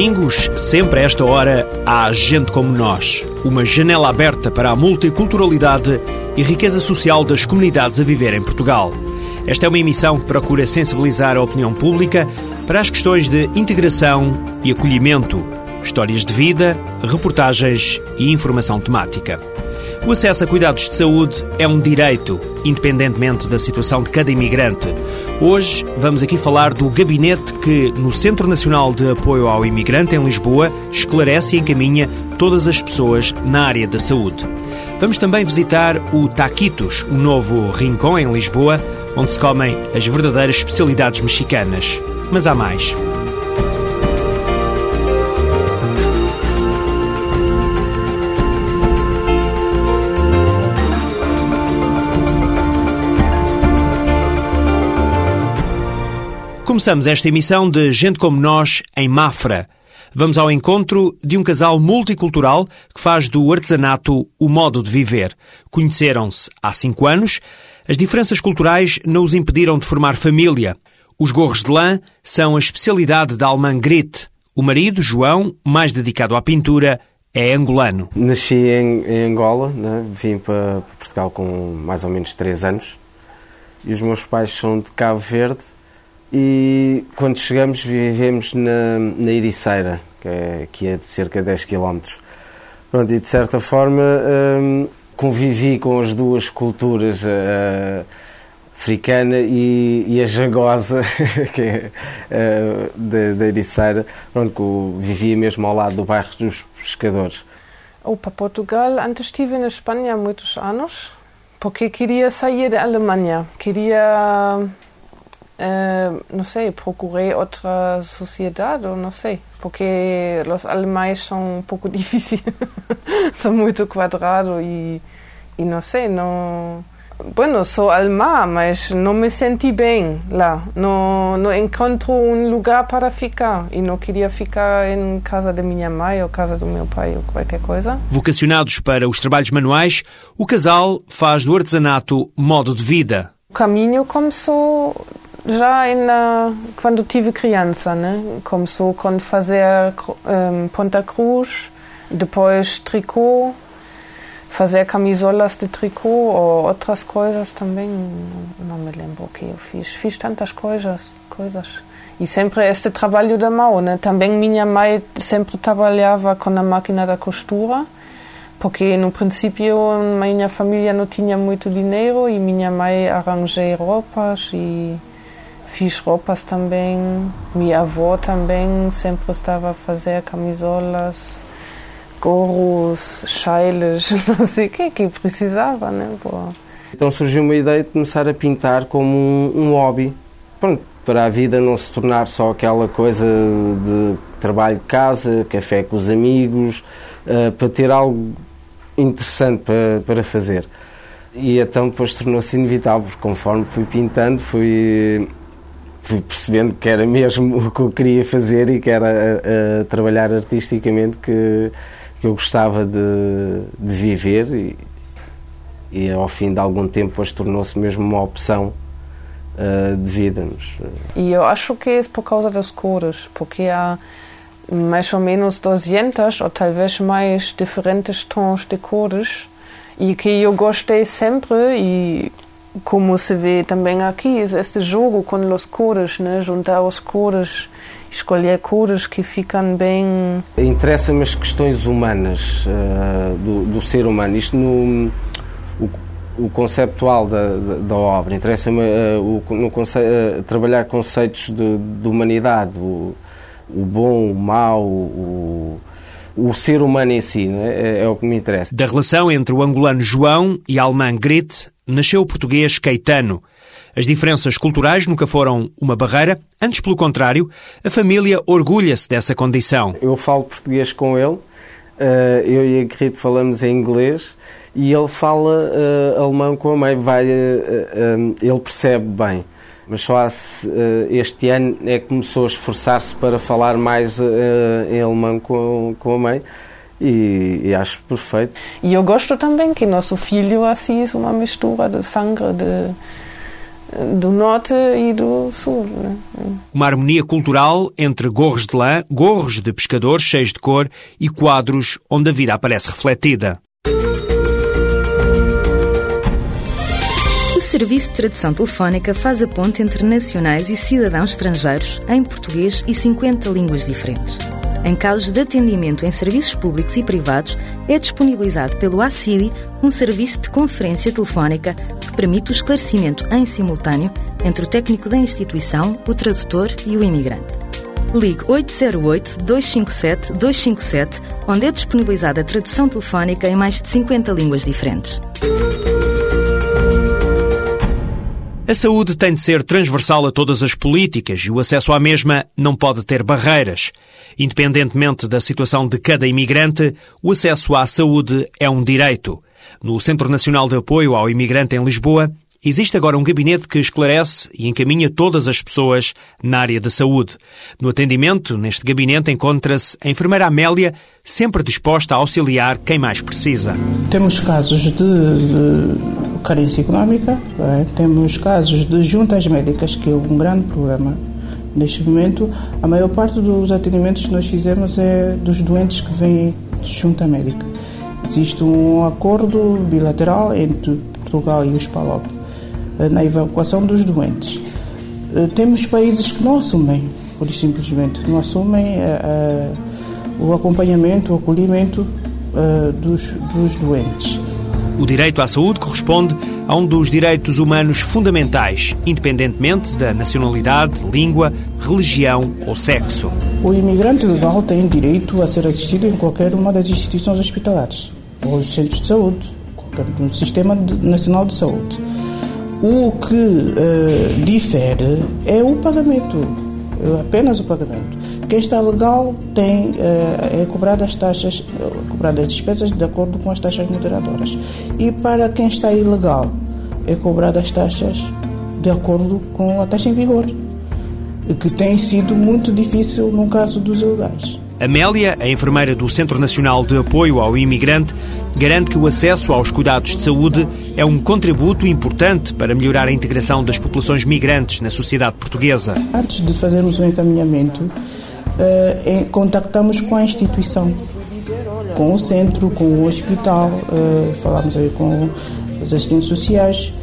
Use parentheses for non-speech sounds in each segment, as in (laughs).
Domingos, sempre a esta hora, há Gente Como Nós. Uma janela aberta para a multiculturalidade e riqueza social das comunidades a viver em Portugal. Esta é uma emissão que procura sensibilizar a opinião pública para as questões de integração e acolhimento, histórias de vida, reportagens e informação temática. O acesso a cuidados de saúde é um direito, independentemente da situação de cada imigrante. Hoje vamos aqui falar do gabinete que, no Centro Nacional de Apoio ao Imigrante em Lisboa, esclarece e encaminha todas as pessoas na área da saúde. Vamos também visitar o Taquitos, o novo rincão em Lisboa, onde se comem as verdadeiras especialidades mexicanas. Mas há mais. Começamos esta emissão de Gente Como Nós em Mafra. Vamos ao encontro de um casal multicultural que faz do artesanato o modo de viver. Conheceram-se há cinco anos. As diferenças culturais não os impediram de formar família. Os gorros de lã são a especialidade da alemã Grit. O marido, João, mais dedicado à pintura, é angolano. Nasci em, em Angola, né? vim para Portugal com mais ou menos três anos. E os meus pais são de Cabo Verde e quando chegamos vivemos na, na Ericeira, que é, que é de cerca de 10 km. Pronto, e de certa forma hum, convivi com as duas culturas, a africana e, e a jagosa, (laughs) que é uh, da, da Ericeira, que vivia mesmo ao lado do bairro dos pescadores. Oh, para Portugal, antes estive na Espanha há muitos anos, porque queria sair da Alemanha, queria Uh, não sei, procurei outra sociedade, ou não sei, porque os alemães são um pouco (laughs) difíceis, são muito quadrados e, e não sei, não... Bueno, sou alemã, mas não me senti bem lá. Não, não encontro um lugar para ficar. E não queria ficar em casa da minha mãe ou casa do meu pai ou qualquer coisa. Vocacionados para os trabalhos manuais, o casal faz do artesanato modo de vida. O caminho começou já na, quando tive criança, né? Começou com fazer um, ponta cruz, depois tricô, fazer camisolas de tricô ou outras coisas também. Não me lembro o que eu fiz. Fiz tantas coisas, coisas. E sempre este trabalho da mão, né? Também minha mãe sempre trabalhava com a máquina da costura, porque no princípio minha família não tinha muito dinheiro e minha mãe arranjei roupas e Fiz roupas também. Minha avó também sempre estava a fazer camisolas, gorros, chailes, (laughs) não sei o que que precisava, né? Pô. Então surgiu uma ideia de começar a pintar como um, um hobby. Pronto, para a vida não se tornar só aquela coisa de trabalho de casa, café com os amigos, uh, para ter algo interessante para, para fazer. E então depois tornou-se inevitável, porque conforme fui pintando, fui fui percebendo que era mesmo (laughs) o que eu queria fazer e que era a, a trabalhar artisticamente que, que eu gostava de, de viver e, e ao fim de algum tempo depois tornou-se mesmo uma opção uh, de vida. E eu acho que é por causa das cores, porque há mais ou menos 200 ou talvez mais diferentes tons de cores e que eu gostei sempre e como se vê também aqui, este jogo com os cores, né? juntar os cores, escolher cores que ficam bem. Interessa-me as questões humanas uh, do, do, ser humano. Isto no o, o conceptual da, da, da obra. Interessa-me uh, conce uh, trabalhar conceitos de, de humanidade, o, o, bom, o mau, o, o ser humano em si, né? é, é o que me interessa. Da relação entre o angolano João e a alemã Grit, nasceu o português Caetano. As diferenças culturais nunca foram uma barreira, antes pelo contrário, a família orgulha-se dessa condição. Eu falo português com ele, eh, eu e a Grito falamos em inglês e ele fala uh, alemão com a mãe, vai, uh, ele percebe bem. Mas só este ano é que começou a esforçar-se para falar mais em alemão com, com a mãe. E, e, acho perfeito. E eu gosto também que nosso filho assiste uma mistura de sangue de, do norte e do sul. Né? Uma harmonia cultural entre gorros de lã, gorros de pescadores cheios de cor e quadros onde a vida aparece refletida. O Serviço de Tradução Telefónica faz a ponte entre nacionais e cidadãos estrangeiros em português e 50 línguas diferentes. Em casos de atendimento em serviços públicos e privados, é disponibilizado pelo ACIDI um serviço de conferência telefónica que permite o esclarecimento em simultâneo entre o técnico da instituição, o tradutor e o imigrante. Ligue 808-257-257, onde é disponibilizada a tradução telefónica em mais de 50 línguas diferentes. A saúde tem de ser transversal a todas as políticas e o acesso à mesma não pode ter barreiras. Independentemente da situação de cada imigrante, o acesso à saúde é um direito. No Centro Nacional de Apoio ao Imigrante em Lisboa, Existe agora um gabinete que esclarece e encaminha todas as pessoas na área da saúde. No atendimento, neste gabinete, encontra-se a enfermeira Amélia, sempre disposta a auxiliar quem mais precisa. Temos casos de, de carência económica, é? temos casos de juntas médicas, que é um grande problema. Neste momento, a maior parte dos atendimentos que nós fizemos é dos doentes que vêm de junta médica. Existe um acordo bilateral entre Portugal e os PALOP eh, na evacuação dos doentes. Eh, temos países que não assumem, por simplesmente, não assumem uh, o acompanhamento, o acolhimento dos, dos doentes. O direito à saúde corresponde a um dos direitos humanos fundamentais, independentemente da nacionalidade, língua, religião ou sexo. O imigrante legal tem direito a ser assistido em qualquer uma das instituições hospitalares ou centros de saúde, no Sistema Nacional de Saúde. O que uh, difere é o pagamento, apenas o pagamento. Quem está legal tem, uh, é cobrado as taxas, uh, cobrado as despesas de acordo com as taxas moderadoras. E para quem está ilegal, é cobrado as taxas de acordo com a taxa em vigor, que tem sido muito difícil no caso dos ilegais. Amélia, a enfermeira do Centro Nacional de Apoio ao Imigrante, garante que o acesso aos cuidados de saúde é um contributo importante para melhorar a integração das populações migrantes na sociedade portuguesa. Antes de fazermos o encaminhamento, eh, contactamos com a instituição, com o centro, com o hospital, eh, falamos aí com os assistentes sociais,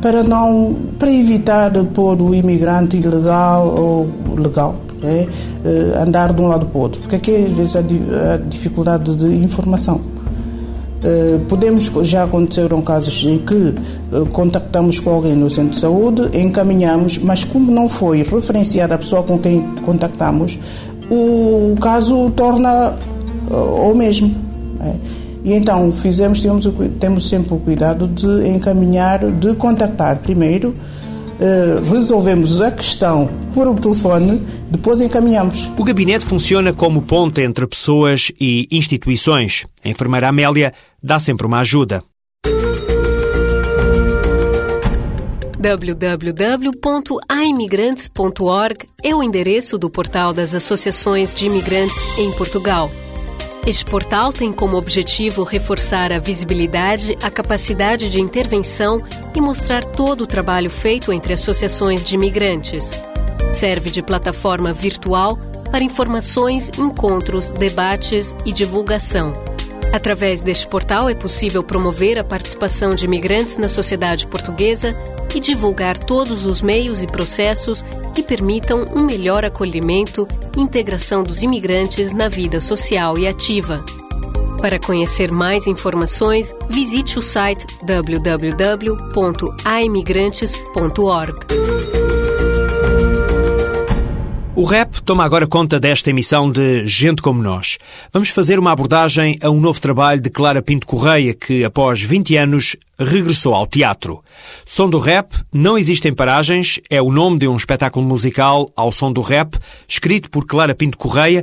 para não para evitar pôr o imigrante ilegal ou legal é, andar de um lado para o outro, porque aqui às vezes há dificuldade de informação. Eh, podemos, já aconteceram casos em que eh, contactamos com alguém no centro de saúde, encaminhamos, mas como não foi referenciada a pessoa com quem contactamos, o caso torna o mesmo. É. E então fizemos, temos, temos sempre o cuidado de encaminhar, de contactar primeiro eh, resolvemos a questão por telefone, depois encaminhamos. O gabinete funciona como ponte entre pessoas e instituições. A enfermeira Amélia dá sempre uma ajuda. www.aimigrantes.org é o endereço do portal das associações de imigrantes em Portugal. Este portal tem como objetivo reforçar a visibilidade, a capacidade de intervenção e mostrar todo o trabalho feito entre associações de imigrantes. Serve de plataforma virtual para informações, encontros, debates e divulgação. Através deste portal é possível promover a participação de imigrantes na sociedade portuguesa e divulgar todos os meios e processos que permitam um melhor acolhimento e integração dos imigrantes na vida social e ativa. Para conhecer mais informações, visite o site www.aimigrantes.org. O rap toma agora conta desta emissão de Gente Como Nós. Vamos fazer uma abordagem a um novo trabalho de Clara Pinto Correia, que, após 20 anos, regressou ao teatro. Som do Rap, Não Existem Paragens, é o nome de um espetáculo musical ao som do rap, escrito por Clara Pinto Correia,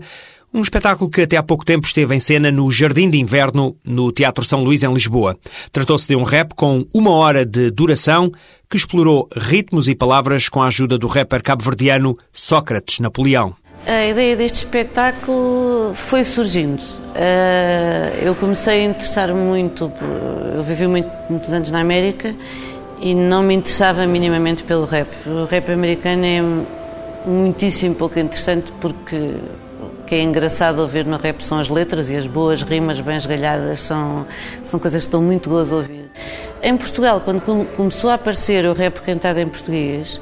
Um espetáculo que até há pouco tempo esteve em cena no Jardim de Inverno, no Teatro São Luís, em Lisboa. Tratou-se de um rap com uma hora de duração que explorou ritmos e palavras com a ajuda do rapper cabo-verdiano Sócrates Napoleão. A ideia deste espetáculo foi surgindo. Eh, eu comecei a interessar muito, eu vivi muito, muitos anos na América e não me interessava minimamente pelo rap. O rap americano é muitíssimo pouco interessante porque que é engraçado ouvir no rap são as letras e as boas rimas bem esgalhadas são, são coisas que estão muito gozo a ouvir. Em Portugal, quando começou a aparecer o rap cantado em português,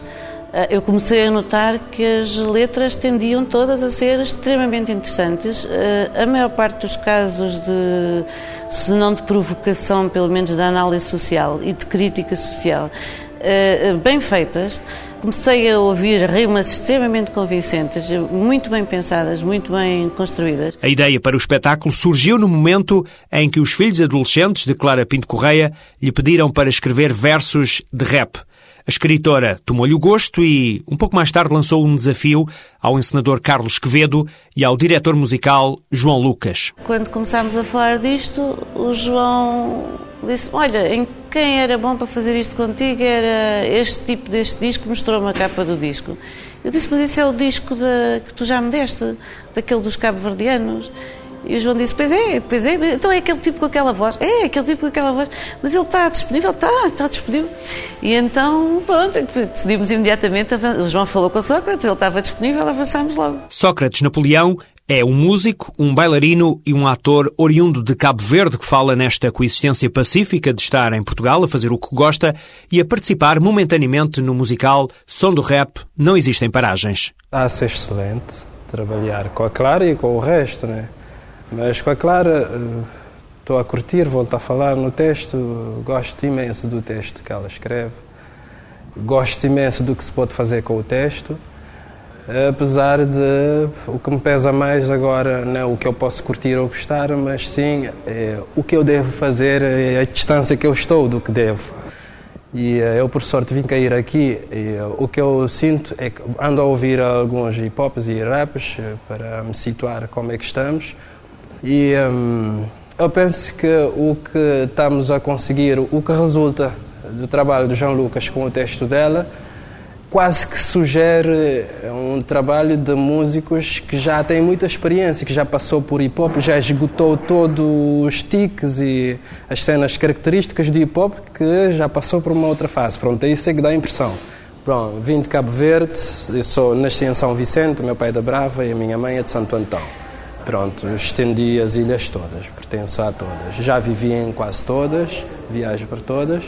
eh, eu comecei a notar que as letras tendiam todas a ser extremamente interessantes. Eh, a maior parte dos casos de, se não de provocação, pelo menos de análise social e de crítica social, eh, bem feitas, comecei a ouvir rimas extremamente convincentes, muito bem pensadas, muito bem construídas. A ideia para o espetáculo surgiu no momento em que os filhos adolescentes de Clara Pinto Correia lhe pediram para escrever versos de rap. A escritora tomou-lhe o gosto e, um pouco mais tarde, lançou um desafio ao encenador Carlos Quevedo e ao diretor musical João Lucas. Quando começámos a falar disto, o João disse: Olha, em quem era bom para fazer isto contigo era este tipo deste disco, mostrou-me a capa do disco. Eu disse: Mas isso é o disco de, que tu já me deste, daquele dos cabo-verdianos. E o João disse: Pois é, pois é, então é aquele tipo com aquela voz. É, aquele tipo com aquela voz. Mas ele está disponível? Está, está disponível. E então, pronto, decidimos imediatamente. O João falou com o Sócrates, ele estava disponível, avançámos logo. Sócrates Napoleão é um músico, um bailarino e um ator oriundo de Cabo Verde que fala nesta coexistência pacífica de estar em Portugal a fazer o que gosta e a participar momentaneamente no musical Som do Rap Não Existem Paragens. A ser excelente trabalhar com a Clara e com o resto, né? Mas com a Clara estou a curtir, volto a falar no texto, gosto imenso do texto que ela escreve, gosto imenso do que se pode fazer com o texto, apesar de o que me pesa mais agora não é o que eu posso curtir ou gostar, mas sim é, o que eu devo fazer, é a distância que eu estou do que devo. E eh, eu, por sorte, vim cair aqui e eh, o que eu sinto é que ando a ouvir alguns hip-hops e raps eh, para me situar como é que estamos e hum, eu penso que o que estamos a conseguir, o que resulta do trabalho do João Lucas com o texto dela, quase que sugere um trabalho de músicos que já têm muita experiência, que já passou por hip hop, já esgotou todos os tiques e as cenas características do hip hop, que já passou por uma outra fase. Pronto, é isso que dá a impressão. Pronto, vim de Cabo Verde, sou, nasci em São Vicente, meu pai é da Brava e a minha mãe é de Santo Antão. Pronto, estendi as ilhas todas, pertenço a todas. Já vivi em quase todas, viajo para todas.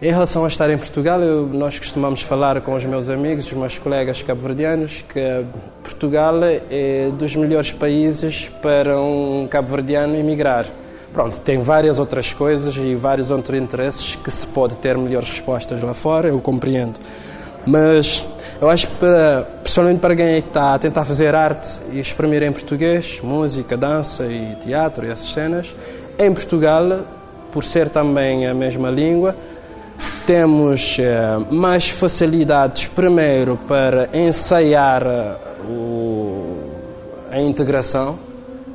Em relação a estar em Portugal, eu, nós costumamos falar com os meus amigos, os meus colegas cabo-verdianos, que Portugal é dos melhores países para um cabo-verdiano emigrar. Pronto, tem várias outras coisas e vários outros interesses que se pode ter melhores respostas lá fora, eu compreendo. Mas eu acho que, principalmente para quem está a tentar fazer arte e exprimir em português, música, dança e teatro e essas cenas, em Portugal, por ser também a mesma língua, temos eh, mais facilidades, primeiro, para ensaiar eh, o, a integração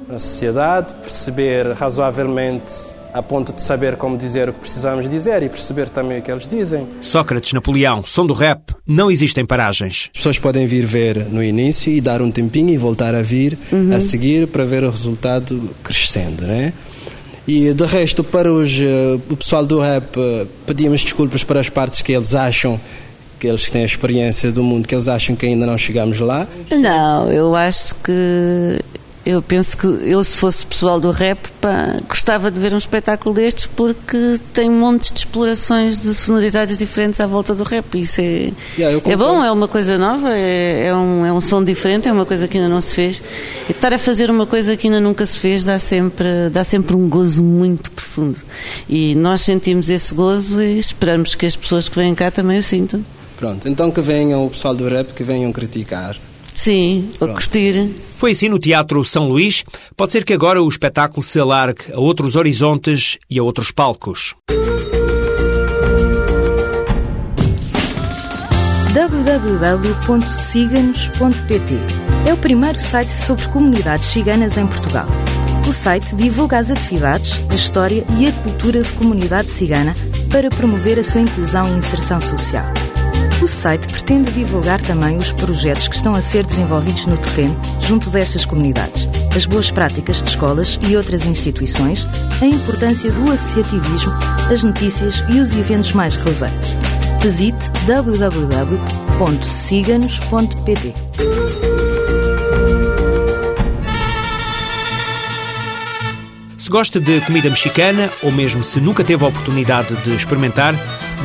na sociedade, perceber razoavelmente a ponto de saber como dizer o que precisamos dizer e perceber também o que eles dizem. Sócrates, Napoleão, som do rap, não existem paragens. As pessoas podem vir ver no início e dar um tempinho e voltar a vir uhum. a seguir para ver o resultado crescendo, né? E de resto, para os, uh, o pessoal do rap, uh, pedimos desculpas para as partes que eles acham que eles têm a experiência do mundo, que eles acham que ainda não chegamos lá? Não, eu acho que eu penso que eu, se fosse pessoal do rap, pá, gostava de ver um espetáculo destes porque tem montes de explorações de sonoridades diferentes à volta do rap. Isso é, yeah, é bom, é uma coisa nova, é, é, um, é um som diferente, é uma coisa que ainda não se fez. E estar a fazer uma coisa que ainda nunca se fez dá sempre, dá sempre um gozo muito profundo. E nós sentimos esse gozo e esperamos que as pessoas que vêm cá também o sintam. Pronto, então que venham o pessoal do rap, que venham criticar Sim, a curtir. Foi assim no Teatro São Luís. Pode ser que agora o espetáculo se alargue a outros horizontes e a outros palcos. www.siganos.pt é o primeiro site sobre comunidades ciganas em Portugal. O site divulga as atividades, a história e a cultura de comunidade cigana para promover a sua inclusão e inserção social. O site pretende divulgar também os projetos que estão a ser desenvolvidos no terreno junto destas comunidades, as boas práticas de escolas e outras instituições, a importância do associativismo, as notícias e os eventos mais relevantes. Visite www.ciganos.pt. Se gosta de comida mexicana, ou mesmo se nunca teve a oportunidade de experimentar,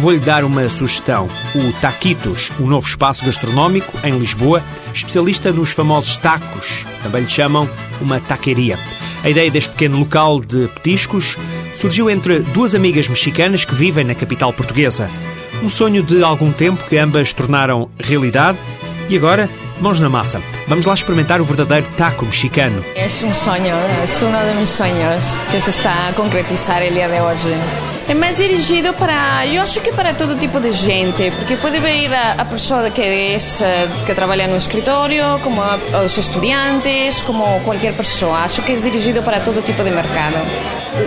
vou-lhe dar uma sugestão. O Taquitos, o novo espaço gastronómico em Lisboa, especialista nos famosos tacos, também lhe chamam uma taqueria. A ideia deste pequeno local de petiscos surgiu entre duas amigas mexicanas que vivem na capital portuguesa. Um sonho de algum tempo que ambas tornaram realidade e agora, mãos na massa. Vamos lá experimentar o verdadeiro taco mexicano. É um sonho, é um dos meus sonhos que se está a concretizar el dia de hoje. É mais dirigido para, eu acho que para todo tipo de gente, porque pode vir a, a pessoa que é, que trabalha no escritório, como a, os estudantes, como qualquer pessoa. Acho que é dirigido para todo tipo de mercado.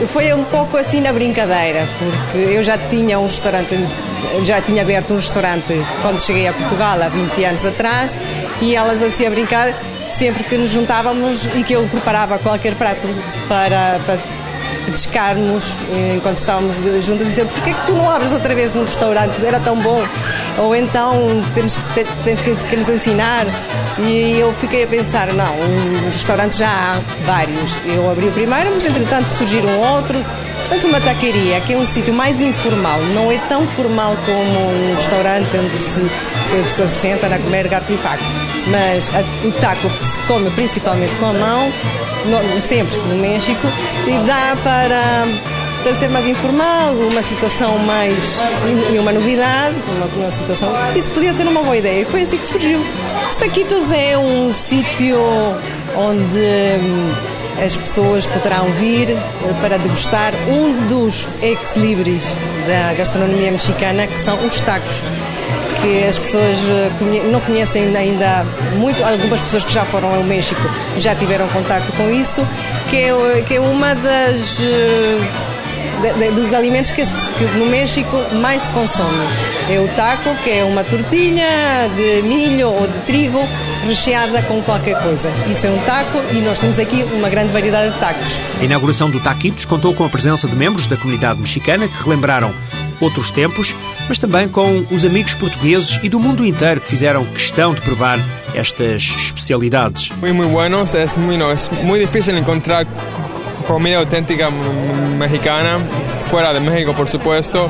Foi um pouco assim na brincadeira, porque eu já tinha um restaurante, já tinha aberto um restaurante quando cheguei a Portugal há 20 anos atrás, e elas assim a brincar sempre que nos juntávamos e que eu preparava qualquer prato para, para petiscar-nos enquanto estávamos juntas dizer porquê é que tu não abres outra vez um restaurante? Era tão bom. Ou então temos, tens que, que nos ensinar. E eu fiquei a pensar, não, um restaurante já há vários. Eu abri o primeiro, mas entretanto surgiram outros. Mas uma taqueria, que é um sítio mais informal, não é tão formal como um restaurante onde se, se a pessoa se senta a comer garfo e faca. Mas a, o taco se come principalmente com a mão, no, sempre no México, e dá para, para ser mais informal, uma situação mais. e uma novidade, uma, uma situação. Isso podia ser uma boa ideia e foi assim que surgiu. Os Taquitos é um sítio onde as pessoas poderão vir para degustar um dos ex-libris da gastronomia mexicana, que são os tacos que as pessoas não conhecem ainda muito, algumas pessoas que já foram ao México já tiveram contato com isso, que é, que é uma das de, dos alimentos que, que, no México mais se consome. É o taco, que é uma tortilha de milho ou de trigo recheada com qualquer coisa. Isso é um taco e nós temos aqui uma grande variedade de tacos. A inauguração do Taquitos contou com a presença de membros da comunidade mexicana que relembraram outros tempos, mas também com os amigos portugueses e do mundo inteiro que fizeram questão de provar estas especialidades. Muito, muito buenos. É muito, é muito difícil encontrar comida auténtica mexicana, fuera de México por supuesto,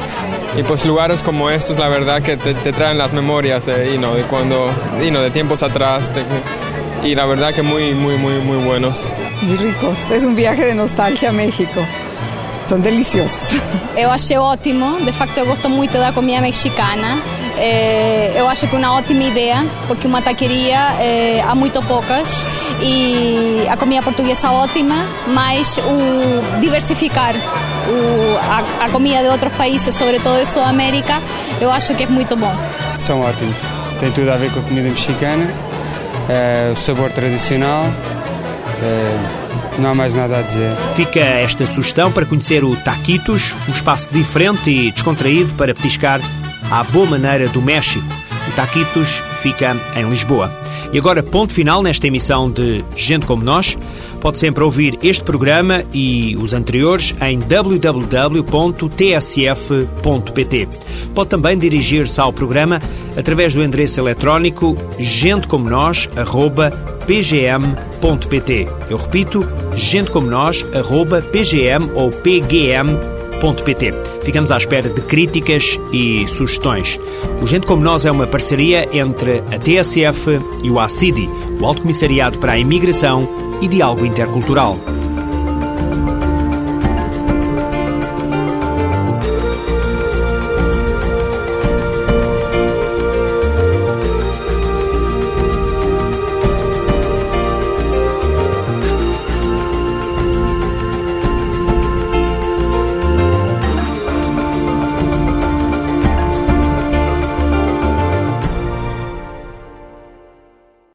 y pues lugares como estos la verdad que te, te traen las memorias de, you know, de cuando, you know, de tiempos atrás, de, y la verdad que muy, muy, muy, muy buenos. Muy ricos, es un viaje de nostalgia a México. São deliciosos. (laughs) Eu achei ótimo, de facto eu gosto muito da comida mexicana. É, eu acho que é uma ótima ideia, porque uma taqueria é, há muito poucas e a comida portuguesa é ótima, mas o diversificar o, a, a comida de outros países, sobretudo de Sudamérica, eu acho que é muito bom. São ótimos, tem tudo a ver com a comida mexicana, é, o sabor tradicional. É, não há mais nada a dizer. Fica esta sugestão para conhecer o Taquitos, um espaço diferente e descontraído para petiscar à boa maneira do México. O Taquitos fica em Lisboa. E agora, ponto final nesta emissão de Gente Como Nós. Pode sempre ouvir este programa e os anteriores em www.tsf.pt. Pode também dirigir-se ao programa através do endereço eletrónico gentecomonós.pgm.pt. Eu repito, gentecomonós.pgm ou pgm.pt. Ficamos à espera de críticas e sugestões. O Gente Como Nós é uma parceria entre a TSF e o ACIDI, o Alto Comissariado para a Imigração e Diálogo Intercultural.